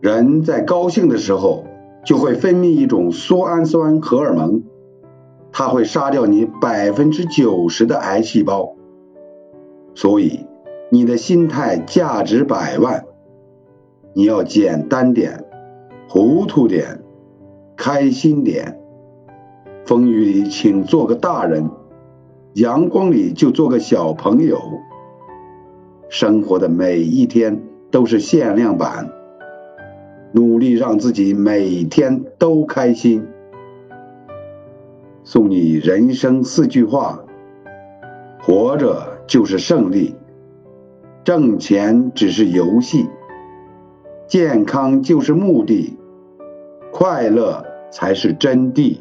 人在高兴的时候，就会分泌一种缩氨酸荷尔蒙，它会杀掉你百分之九十的癌细胞。所以，你的心态价值百万，你要简单点，糊涂点，开心点。风雨里请做个大人，阳光里就做个小朋友。生活的每一天都是限量版。努力让自己每天都开心。送你人生四句话：活着就是胜利，挣钱只是游戏，健康就是目的，快乐才是真谛。